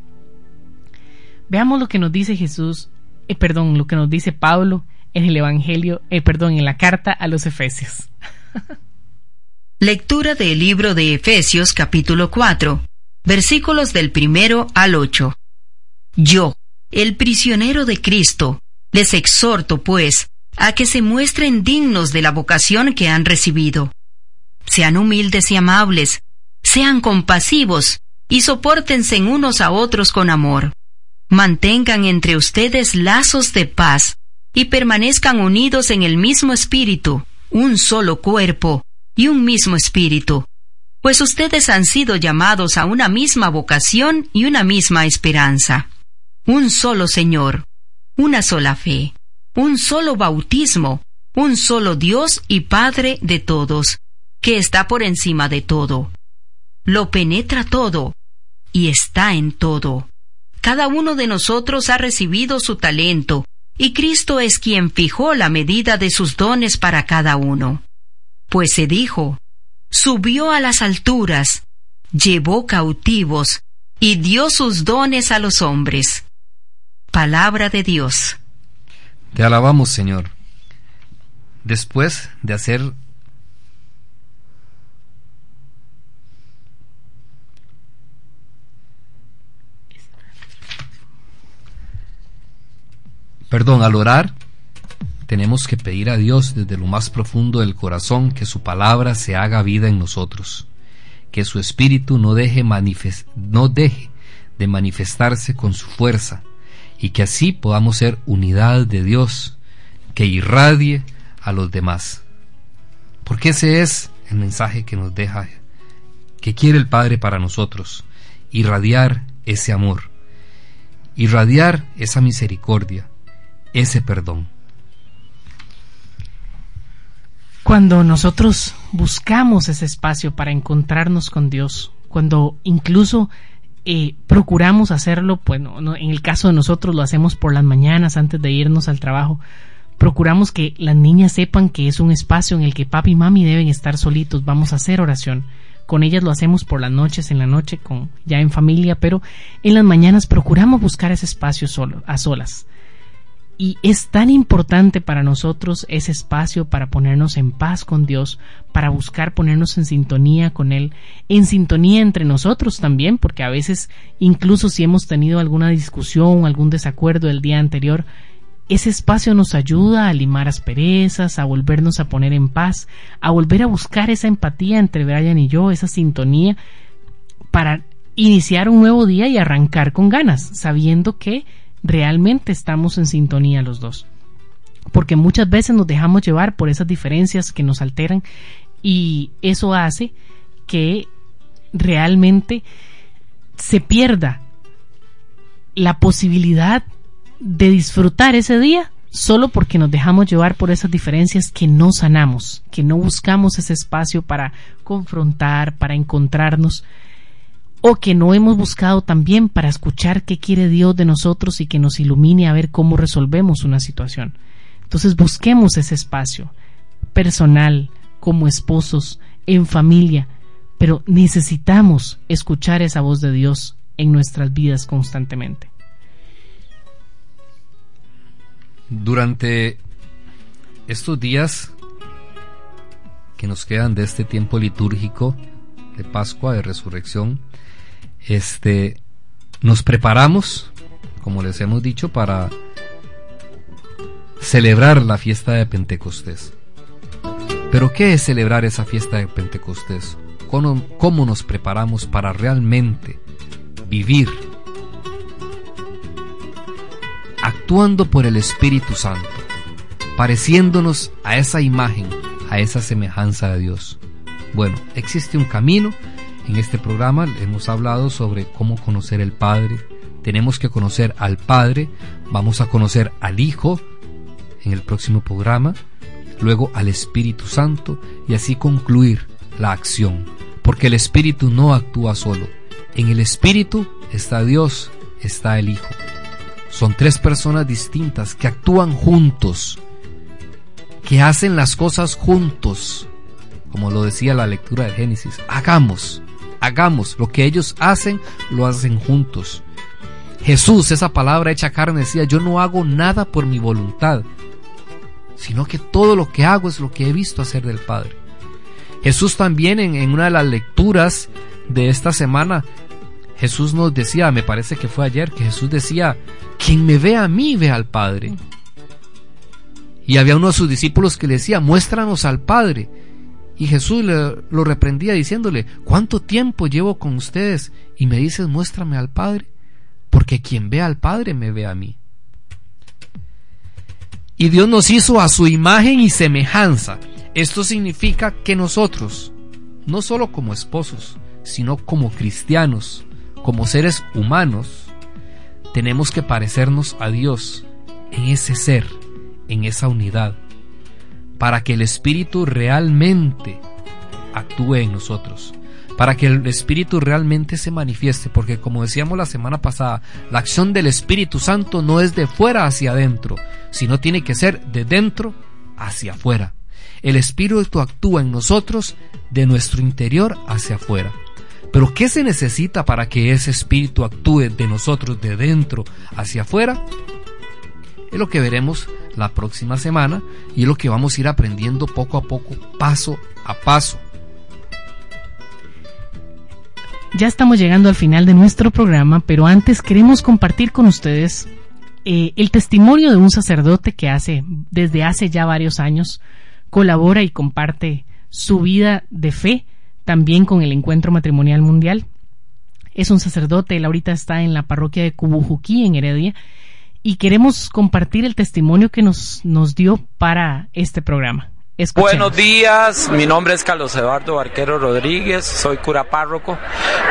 Veamos lo que nos dice Jesús, eh, perdón, lo que nos dice Pablo en el Evangelio, eh, perdón, en la carta a los Efesios.
Lectura del libro de Efesios capítulo 4, versículos del primero al 8. Yo, el prisionero de Cristo, les exhorto, pues, a que se muestren dignos de la vocación que han recibido. Sean humildes y amables, sean compasivos, y soportense unos a otros con amor. Mantengan entre ustedes lazos de paz, y permanezcan unidos en el mismo espíritu, un solo cuerpo, y un mismo espíritu, pues ustedes han sido llamados a una misma vocación y una misma esperanza. Un solo Señor, una sola fe, un solo bautismo, un solo Dios y Padre de todos, que está por encima de todo. Lo penetra todo y está en todo. Cada uno de nosotros ha recibido su talento, y Cristo es quien fijó la medida de sus dones para cada uno pues se dijo, subió a las alturas, llevó cautivos y dio sus dones a los hombres. Palabra de Dios.
Te alabamos, Señor. Después de hacer Perdón, al orar tenemos que pedir a Dios desde lo más profundo del corazón que su palabra se haga vida en nosotros, que su espíritu no deje, de manifestarse con su fuerza y que así podamos ser unidad de Dios que irradie a los demás. Porque ese es el mensaje que nos deja, que quiere el Padre para nosotros, irradiar ese amor, irradiar esa misericordia, ese perdón.
Cuando nosotros buscamos ese espacio para encontrarnos con Dios, cuando incluso eh, procuramos hacerlo, bueno, en el caso de nosotros lo hacemos por las mañanas antes de irnos al trabajo, procuramos que las niñas sepan que es un espacio en el que papi y mami deben estar solitos, vamos a hacer oración. Con ellas lo hacemos por las noches, en la noche, ya en familia, pero en las mañanas procuramos buscar ese espacio solo, a solas. Y es tan importante para nosotros ese espacio para ponernos en paz con Dios, para buscar ponernos en sintonía con Él, en sintonía entre nosotros también, porque a veces, incluso si hemos tenido alguna discusión, algún desacuerdo el día anterior, ese espacio nos ayuda a limar asperezas, a volvernos a poner en paz, a volver a buscar esa empatía entre Brian y yo, esa sintonía, para iniciar un nuevo día y arrancar con ganas, sabiendo que realmente estamos en sintonía los dos. Porque muchas veces nos dejamos llevar por esas diferencias que nos alteran y eso hace que realmente se pierda la posibilidad de disfrutar ese día solo porque nos dejamos llevar por esas diferencias que no sanamos, que no buscamos ese espacio para confrontar, para encontrarnos, o que no hemos buscado también para escuchar qué quiere Dios de nosotros y que nos ilumine a ver cómo resolvemos una situación. Entonces busquemos ese espacio personal, como esposos, en familia, pero necesitamos escuchar esa voz de Dios en nuestras vidas constantemente.
Durante estos días que nos quedan de este tiempo litúrgico de Pascua, de Resurrección, este, nos preparamos, como les hemos dicho, para celebrar la fiesta de Pentecostés. Pero ¿qué es celebrar esa fiesta de Pentecostés? ¿Cómo, cómo nos preparamos para realmente vivir actuando por el Espíritu Santo, pareciéndonos a esa imagen, a esa semejanza de Dios. Bueno, existe un camino. En este programa hemos hablado sobre cómo conocer el Padre. Tenemos que conocer al Padre. Vamos a conocer al Hijo en el próximo programa. Luego al Espíritu Santo y así concluir la acción. Porque el Espíritu no actúa solo. En el Espíritu está Dios, está el Hijo. Son tres personas distintas que actúan juntos, que hacen las cosas juntos, como lo decía la lectura de Génesis. Hagamos, hagamos lo que ellos hacen, lo hacen juntos. Jesús, esa palabra hecha carne, decía, yo no hago nada por mi voluntad, sino que todo lo que hago es lo que he visto hacer del Padre. Jesús también en, una de las lecturas de esta semana Jesús nos decía, me parece que fue ayer, que Jesús decía, quien me ve a mí ve al Padre. Y había uno de sus discípulos que le decía, muéstranos al Padre. Y Jesús le, lo reprendía diciéndole, ¿cuánto tiempo llevo con ustedes? Y me dices, muéstrame al Padre. Porque quien ve al Padre me ve a mí. Y Dios nos hizo a su imagen y semejanza. Esto significa que nosotros, no solo como esposos, sino como cristianos, como seres humanos, tenemos que parecernos a Dios en ese ser, en esa unidad, para que el Espíritu realmente actúe en nosotros, para que el Espíritu realmente se manifieste, porque como decíamos la semana pasada, la acción del Espíritu Santo no es de fuera hacia adentro, sino tiene que ser de dentro hacia afuera. El Espíritu actúa en nosotros de nuestro interior hacia afuera. Pero ¿qué se necesita para que ese espíritu actúe de nosotros de dentro hacia afuera? Es lo que veremos la próxima semana y es lo que vamos a ir aprendiendo poco a poco, paso a paso.
Ya estamos llegando al final de nuestro programa, pero antes queremos compartir con ustedes eh, el testimonio de un sacerdote que hace, desde hace ya varios años, colabora y comparte su vida de fe también con el Encuentro Matrimonial Mundial. Es un sacerdote, él ahorita está en la parroquia de Cubujuquí, en Heredia, y queremos compartir el testimonio que nos, nos dio para este programa.
Buenos días, mi nombre es Carlos Eduardo Barquero Rodríguez, soy cura párroco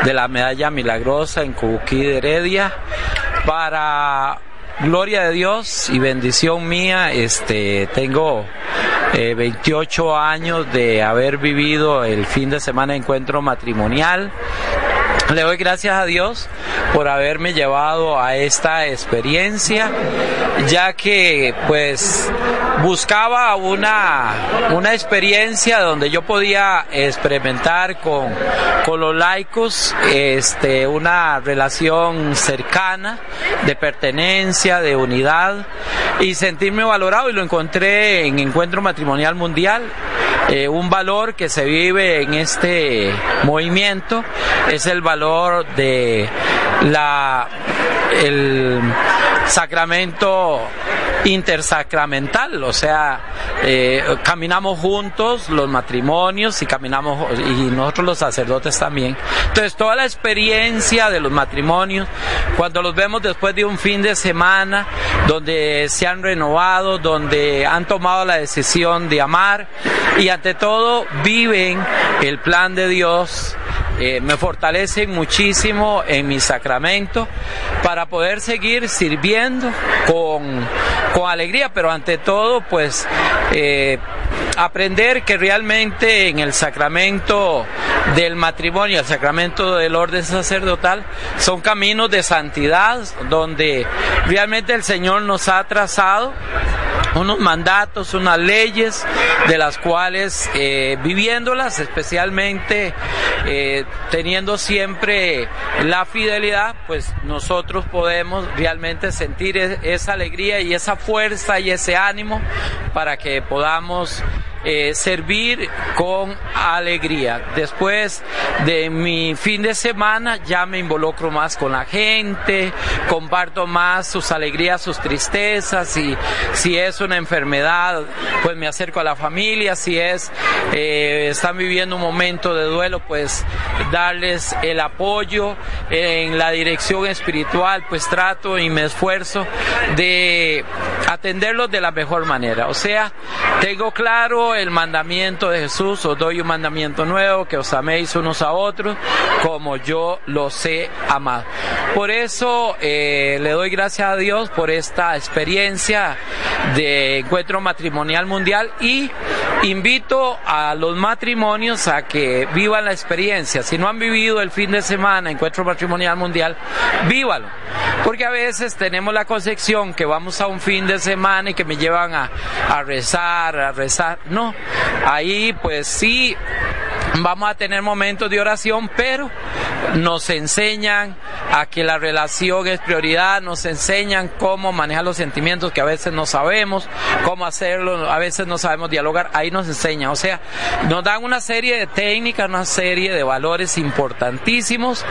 de la Medalla Milagrosa en Cubuquí de Heredia. Para gloria de Dios y bendición mía, este, tengo 28 eh, años de haber vivido el fin de semana de encuentro matrimonial. Le doy gracias a Dios por haberme llevado a esta experiencia ya que pues buscaba una, una experiencia donde yo podía experimentar con, con los laicos este, una relación cercana de pertenencia, de unidad y sentirme valorado y lo encontré en Encuentro Matrimonial Mundial. Eh, un valor que se vive en este movimiento es el valor de la el sacramento intersacramental, o sea, eh, caminamos juntos los matrimonios y caminamos y nosotros los sacerdotes también. Entonces, toda la experiencia de los matrimonios, cuando los vemos después de un fin de semana, donde se han renovado, donde han tomado la decisión de amar y ante todo viven el plan de Dios eh, me fortalecen muchísimo en mi sacramento para poder seguir sirviendo con, con alegría, pero ante todo, pues eh, aprender que realmente en el sacramento del matrimonio, el sacramento del orden sacerdotal, son caminos de santidad donde realmente el Señor nos ha trazado unos mandatos, unas leyes de las cuales eh, viviéndolas, especialmente eh, teniendo siempre la fidelidad, pues nosotros podemos realmente sentir e-, esa alegría y esa fuerza y ese ánimo para que podamos eh, servir con alegría. Después de mi fin de semana ya me involucro más con la gente, comparto más sus alegrías, sus tristezas, y si es una enfermedad, pues me acerco a la familia, si es, eh, están viviendo un momento de duelo, pues darles el apoyo en la dirección espiritual, pues trato y me esfuerzo de atenderlos de la mejor manera. O sea, tengo claro el mandamiento de Jesús, os doy un mandamiento nuevo, que os améis unos a otros como yo los he amado. Por eso eh, le doy gracias a Dios por esta experiencia de encuentro matrimonial mundial y invito a los matrimonios a que vivan la experiencia. Si no han vivido el fin de semana encuentro matrimonial mundial, vívalo. Porque a veces tenemos la concepción que vamos a un fin de semana y que me llevan a, a rezar, a rezar. No, ahí pues sí vamos a tener momentos de oración, pero nos enseñan a que la relación es prioridad, nos enseñan cómo manejar los sentimientos que a veces no sabemos, cómo hacerlo, a veces no sabemos dialogar, ahí nos enseñan, o sea, nos dan una serie de técnicas, una serie de valores importantísimos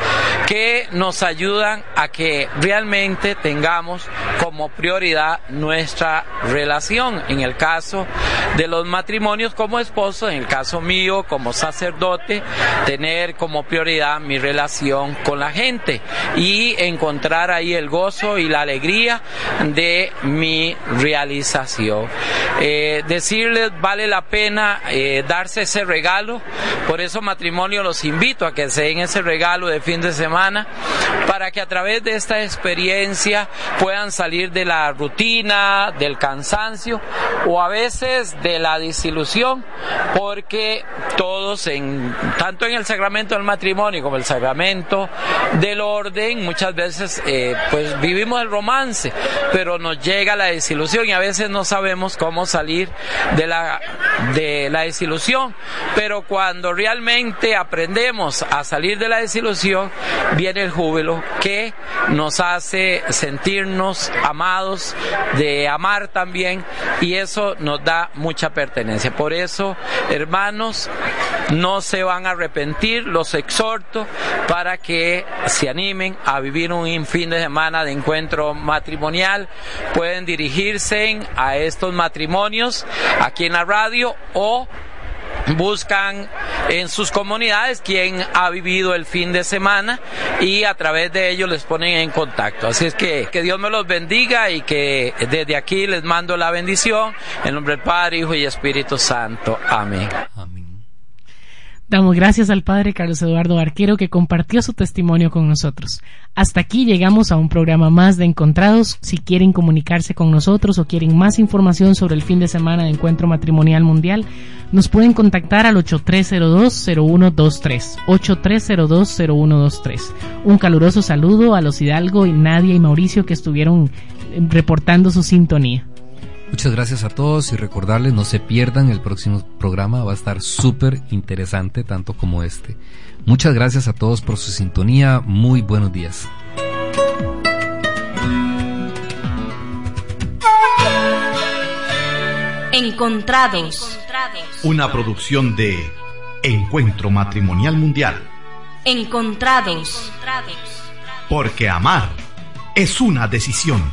que nos ayudan a que realmente tengamos como prioridad nuestra relación, en el caso de los matrimonios como esposo, en el caso mío como sacerdote, tener como prioridad mi relación con la gente y encontrar ahí el gozo y la alegría de mi realización. Eh, decirles vale la pena eh, darse ese regalo, por eso matrimonio los invito a que se den ese regalo de fin de semana para que a través de esta experiencia puedan salir de la rutina, del cansancio o a veces de la disilusión, porque todos en tanto en el sacramento del matrimonio como el sacramento del orden, muchas veces eh, pues vivimos el romance, pero nos llega la desilusión y a veces no sabemos cómo salir de la, de la desilusión. Pero cuando realmente aprendemos a salir de la desilusión, viene el júbilo que nos hace sentirnos amados, de amar también, y eso nos da mucha pertenencia. Por eso, hermanos, no se van a arrepentir, los exhorto para que se animen a vivir un fin de semana de encuentro matrimonial. Pueden dirigirse a estos matrimonios aquí en la radio o buscan en sus comunidades quién ha vivido el fin de semana y a través de ellos les ponen en contacto. Así es que que Dios me los bendiga y que desde aquí les mando la bendición en nombre del Padre, Hijo y Espíritu Santo. Amén.
Damos gracias al Padre Carlos Eduardo Arquero que compartió su testimonio con nosotros. Hasta aquí llegamos a un programa más de Encontrados. Si quieren comunicarse con nosotros o quieren más información sobre el fin de semana de Encuentro Matrimonial Mundial, nos pueden contactar al 8302-0123. 8302-0123. Un caluroso saludo a los Hidalgo y Nadia y Mauricio que estuvieron reportando su sintonía.
Muchas gracias a todos y recordarles no se pierdan el próximo programa, va a estar súper interesante tanto como este. Muchas gracias a todos por su sintonía, muy buenos días.
Encontrados.
Una producción de Encuentro Matrimonial Mundial.
Encontrados.
Porque amar es una decisión.